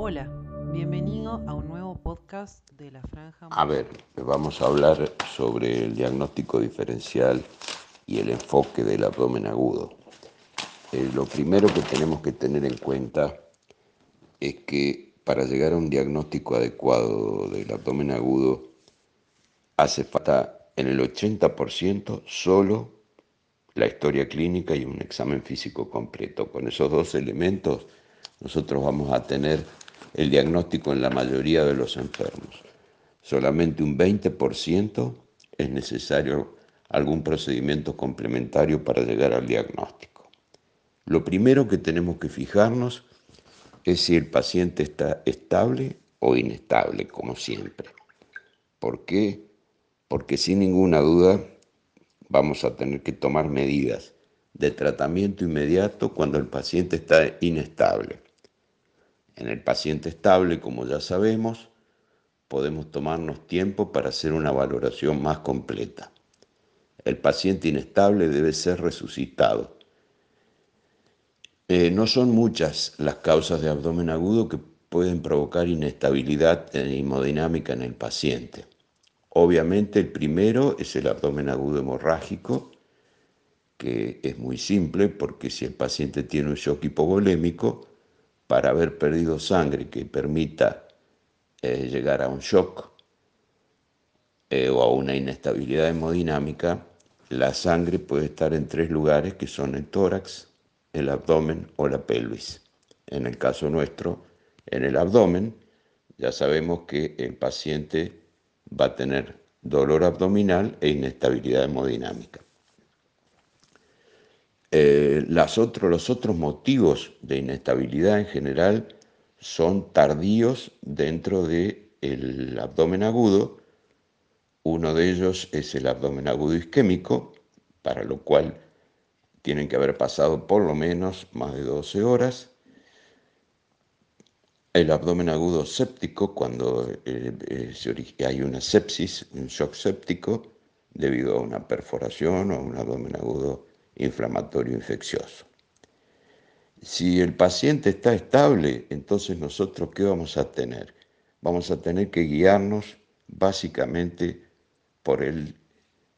Hola, bienvenido a un nuevo podcast de la Franja. A ver, vamos a hablar sobre el diagnóstico diferencial y el enfoque del abdomen agudo. Eh, lo primero que tenemos que tener en cuenta es que para llegar a un diagnóstico adecuado del abdomen agudo hace falta en el 80% solo la historia clínica y un examen físico completo. Con esos dos elementos nosotros vamos a tener el diagnóstico en la mayoría de los enfermos. Solamente un 20% es necesario algún procedimiento complementario para llegar al diagnóstico. Lo primero que tenemos que fijarnos es si el paciente está estable o inestable, como siempre. ¿Por qué? Porque sin ninguna duda vamos a tener que tomar medidas de tratamiento inmediato cuando el paciente está inestable. En el paciente estable, como ya sabemos, podemos tomarnos tiempo para hacer una valoración más completa. El paciente inestable debe ser resucitado. Eh, no son muchas las causas de abdomen agudo que pueden provocar inestabilidad hemodinámica en el paciente. Obviamente el primero es el abdomen agudo hemorrágico, que es muy simple porque si el paciente tiene un shock hipovolémico, para haber perdido sangre que permita eh, llegar a un shock eh, o a una inestabilidad hemodinámica, la sangre puede estar en tres lugares que son el tórax, el abdomen o la pelvis. En el caso nuestro, en el abdomen, ya sabemos que el paciente va a tener dolor abdominal e inestabilidad hemodinámica. Eh, los otros motivos de inestabilidad en general son tardíos dentro del abdomen agudo. Uno de ellos es el abdomen agudo isquémico, para lo cual tienen que haber pasado por lo menos más de 12 horas el abdomen agudo séptico, cuando eh, eh, hay una sepsis, un shock séptico, debido a una perforación o un abdomen agudo inflamatorio infeccioso. Si el paciente está estable, entonces nosotros ¿qué vamos a tener? Vamos a tener que guiarnos básicamente por el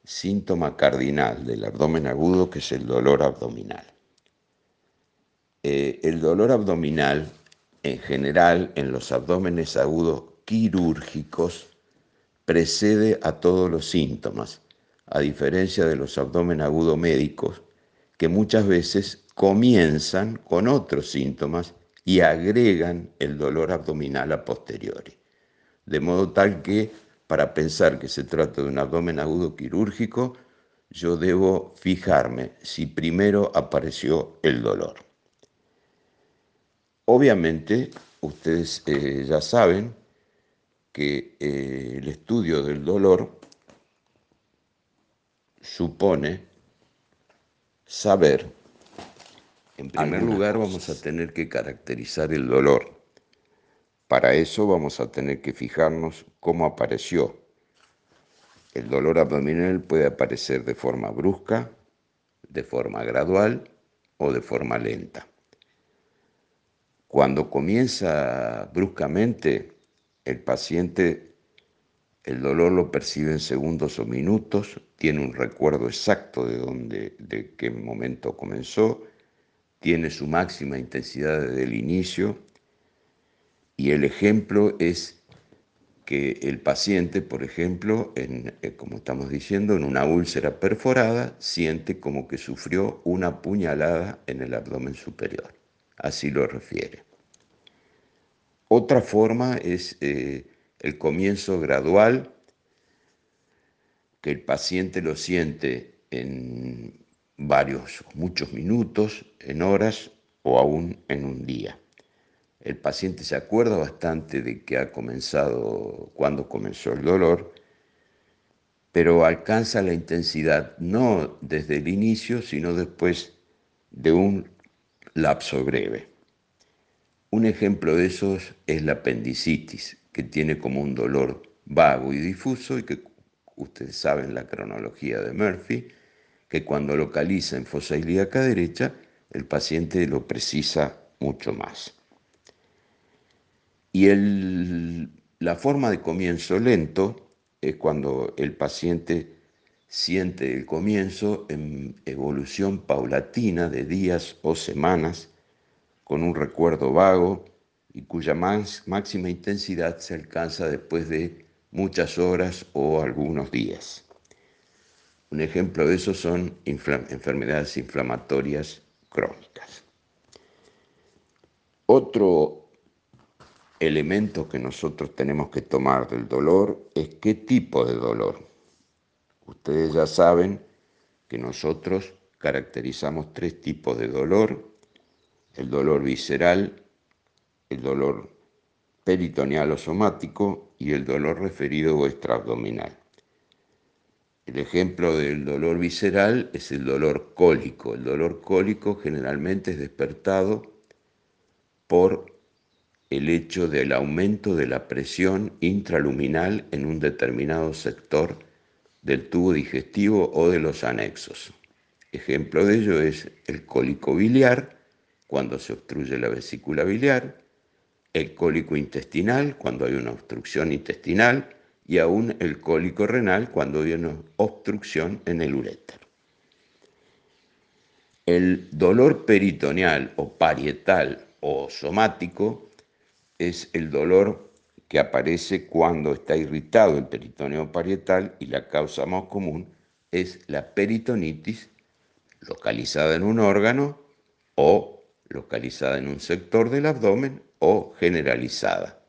síntoma cardinal del abdomen agudo, que es el dolor abdominal. Eh, el dolor abdominal en general en los abdómenes agudos quirúrgicos precede a todos los síntomas, a diferencia de los abdomen agudos médicos, que muchas veces comienzan con otros síntomas y agregan el dolor abdominal a posteriori. De modo tal que para pensar que se trata de un abdomen agudo quirúrgico, yo debo fijarme si primero apareció el dolor. Obviamente, ustedes eh, ya saben que eh, el estudio del dolor supone saber, en primer lugar vamos a tener que caracterizar el dolor. Para eso vamos a tener que fijarnos cómo apareció. El dolor abdominal puede aparecer de forma brusca, de forma gradual o de forma lenta. Cuando comienza bruscamente, el paciente el dolor lo percibe en segundos o minutos, tiene un recuerdo exacto de dónde, de qué momento comenzó, tiene su máxima intensidad desde el inicio y el ejemplo es que el paciente, por ejemplo, en, eh, como estamos diciendo, en una úlcera perforada, siente como que sufrió una puñalada en el abdomen superior así lo refiere. Otra forma es eh, el comienzo gradual, que el paciente lo siente en varios, muchos minutos, en horas o aún en un día. El paciente se acuerda bastante de que ha comenzado, cuando comenzó el dolor, pero alcanza la intensidad no desde el inicio, sino después de un lapso breve. Un ejemplo de esos es la apendicitis, que tiene como un dolor vago y difuso y que ustedes saben la cronología de Murphy, que cuando localiza en fosa ilíaca derecha, el paciente lo precisa mucho más. Y la forma de comienzo lento es cuando el paciente siente el comienzo en evolución paulatina de días o semanas, con un recuerdo vago y cuya máxima intensidad se alcanza después de muchas horas o algunos días. Un ejemplo de eso son enfermedades inflamatorias crónicas. Otro elemento que nosotros tenemos que tomar del dolor es qué tipo de dolor. Ustedes ya saben que nosotros caracterizamos tres tipos de dolor, el dolor visceral, el dolor peritoneal o somático y el dolor referido o extraabdominal. El ejemplo del dolor visceral es el dolor cólico. El dolor cólico generalmente es despertado por el hecho del aumento de la presión intraluminal en un determinado sector del tubo digestivo o de los anexos. Ejemplo de ello es el cólico biliar, cuando se obstruye la vesícula biliar, el cólico intestinal, cuando hay una obstrucción intestinal, y aún el cólico renal cuando hay una obstrucción en el urétero. El dolor peritoneal o parietal o somático es el dolor que aparece cuando está irritado el peritoneo parietal y la causa más común es la peritonitis localizada en un órgano o localizada en un sector del abdomen o generalizada.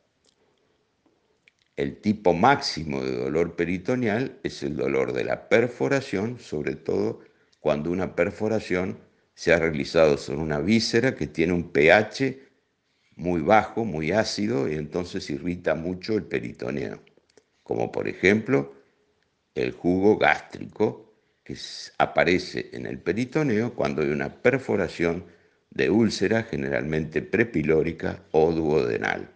El tipo máximo de dolor peritoneal es el dolor de la perforación, sobre todo cuando una perforación se ha realizado sobre una víscera que tiene un pH muy bajo, muy ácido, y entonces irrita mucho el peritoneo, como por ejemplo el jugo gástrico que aparece en el peritoneo cuando hay una perforación de úlcera generalmente prepilórica o duodenal.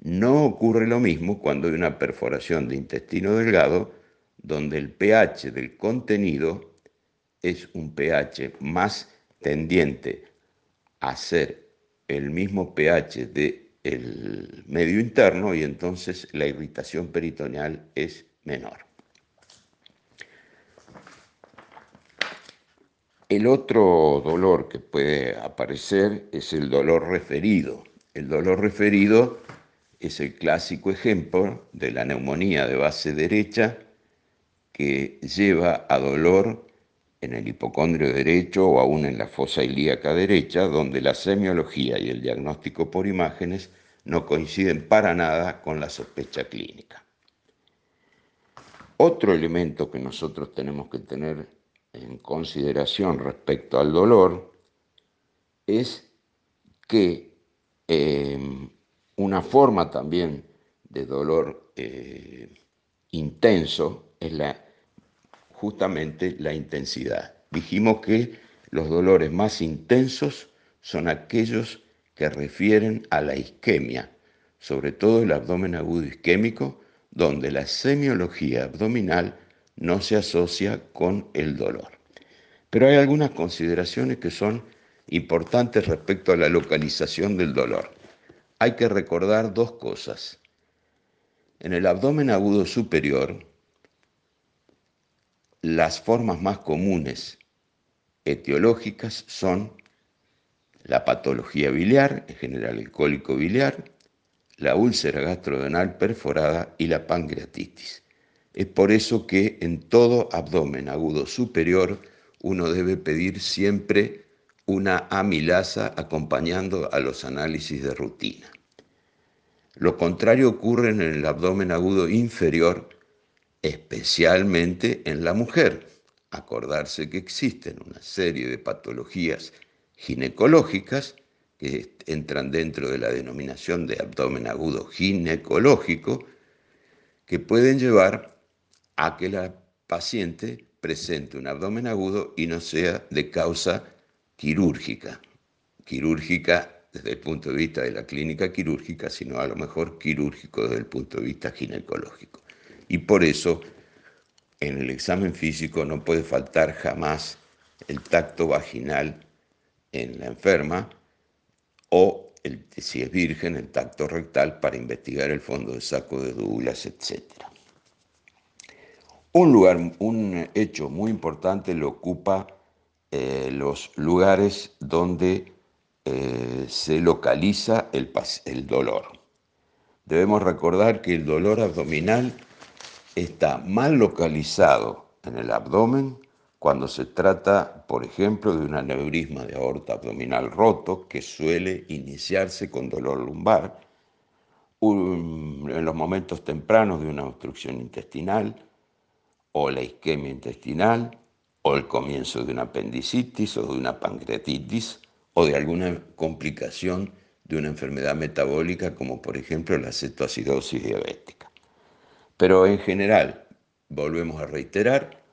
No ocurre lo mismo cuando hay una perforación de intestino delgado, donde el pH del contenido es un pH más tendiente a ser el mismo pH del medio interno y entonces la irritación peritoneal es menor. El otro dolor que puede aparecer es el dolor referido. El dolor referido es el clásico ejemplo de la neumonía de base derecha que lleva a dolor en el hipocondrio derecho o aún en la fosa ilíaca derecha, donde la semiología y el diagnóstico por imágenes no coinciden para nada con la sospecha clínica. Otro elemento que nosotros tenemos que tener en consideración respecto al dolor es que eh, una forma también de dolor eh, intenso es la, justamente la intensidad. Dijimos que los dolores más intensos son aquellos que refieren a la isquemia, sobre todo el abdomen agudo isquémico, donde la semiología abdominal no se asocia con el dolor. Pero hay algunas consideraciones que son importantes respecto a la localización del dolor hay que recordar dos cosas. En el abdomen agudo superior, las formas más comunes etiológicas son la patología biliar, en general el cólico biliar, la úlcera gastrodenal perforada y la pancreatitis. Es por eso que en todo abdomen agudo superior uno debe pedir siempre una amilasa acompañando a los análisis de rutina. Lo contrario ocurre en el abdomen agudo inferior, especialmente en la mujer. Acordarse que existen una serie de patologías ginecológicas que entran dentro de la denominación de abdomen agudo ginecológico, que pueden llevar a que la paciente presente un abdomen agudo y no sea de causa quirúrgica. Quirúrgica desde el punto de vista de la clínica quirúrgica, sino a lo mejor quirúrgico desde el punto de vista ginecológico. Y por eso en el examen físico no puede faltar jamás el tacto vaginal en la enferma o el si es virgen, el tacto rectal para investigar el fondo de saco de Douglas, etc. Un lugar, un hecho muy importante lo ocupa eh, los lugares donde eh, se localiza el, el dolor. Debemos recordar que el dolor abdominal está mal localizado en el abdomen cuando se trata, por ejemplo, de un aneurisma de aorta abdominal roto que suele iniciarse con dolor lumbar, en los momentos tempranos de una obstrucción intestinal o la isquemia intestinal o el comienzo de una apendicitis o de una pancreatitis o de alguna complicación de una enfermedad metabólica como por ejemplo la cetoacidosis diabética. Pero en general, volvemos a reiterar,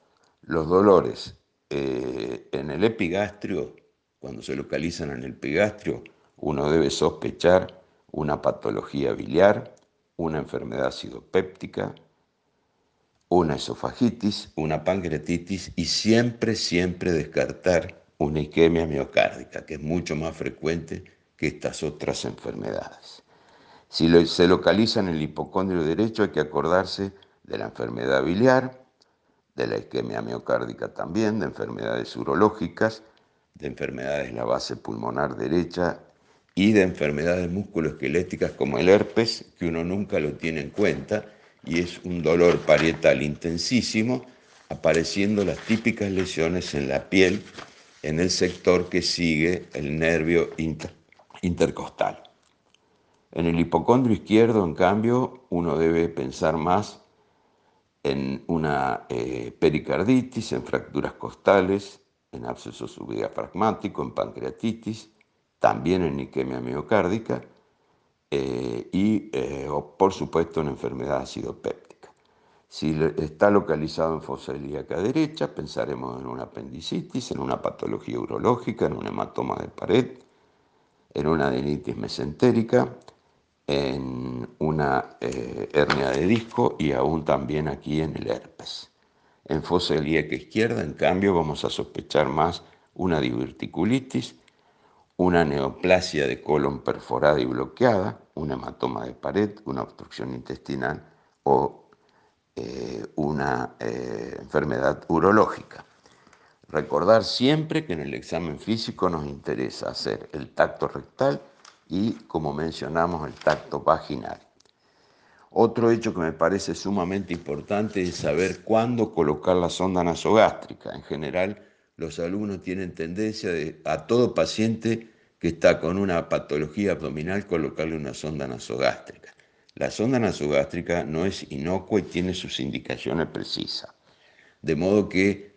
los dolores eh, en el epigastrio, cuando se localizan en el epigastrio, uno debe sospechar una patología biliar, una enfermedad acidopéptica, una esofagitis, una pancreatitis y siempre, siempre descartar una isquemia miocárdica, que es mucho más frecuente que estas otras enfermedades. Si se localiza en el hipocondrio derecho hay que acordarse de la enfermedad biliar, de la isquemia miocárdica también, de enfermedades urológicas, de enfermedades de la base pulmonar derecha y de enfermedades musculoesqueléticas como el herpes, que uno nunca lo tiene en cuenta, y es un dolor parietal intensísimo, apareciendo las típicas lesiones en la piel en el sector que sigue el nervio intercostal. En el hipocondrio izquierdo, en cambio, uno debe pensar más en una eh, pericarditis, en fracturas costales, en absceso subdiafragmático, en pancreatitis, también en isquemia miocárdica eh, y, eh, por supuesto, en enfermedad acidopéptica. Si está localizado en fosa ilíaca derecha, pensaremos en una apendicitis, en una patología urológica, en un hematoma de pared, en una adenitis mesentérica, en una eh, hernia de disco y aún también aquí en el herpes. En fosa ilíaca izquierda, en cambio, vamos a sospechar más una diverticulitis, una neoplasia de colon perforada y bloqueada, un hematoma de pared, una obstrucción intestinal o eh, una eh, enfermedad urológica. Recordar siempre que en el examen físico nos interesa hacer el tacto rectal y, como mencionamos, el tacto vaginal. Otro hecho que me parece sumamente importante es saber cuándo colocar la sonda nasogástrica. En general, los alumnos tienen tendencia de, a todo paciente que está con una patología abdominal colocarle una sonda nasogástrica. La sonda nasogástrica no es inocua y tiene sus indicaciones precisas. De modo que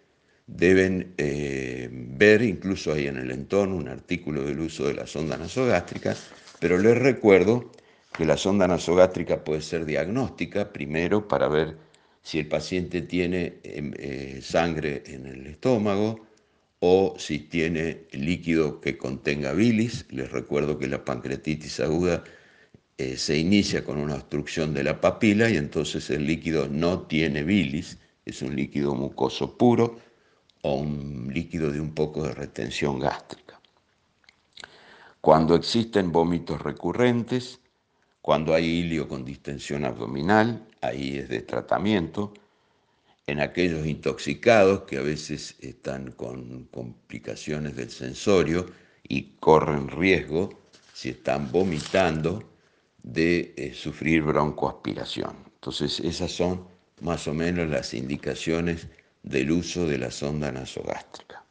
deben eh, ver, incluso ahí en el entorno, un artículo del uso de la sonda nasogástrica, pero les recuerdo que la sonda nasogástrica puede ser diagnóstica, primero para ver si el paciente tiene em, eh, sangre en el estómago o si tiene líquido que contenga bilis. Les recuerdo que la pancreatitis aguda eh, se inicia con una obstrucción de la papila y entonces el líquido no tiene bilis, es un líquido mucoso puro o un líquido de un poco de retención gástrica. Cuando existen vómitos recurrentes, cuando hay hilio con distensión abdominal, ahí es de tratamiento. En aquellos intoxicados que a veces están con complicaciones del sensorio y corren riesgo, si están vomitando, de eh, sufrir broncoaspiración. Entonces esas son más o menos las indicaciones del uso de la sonda nasogástrica.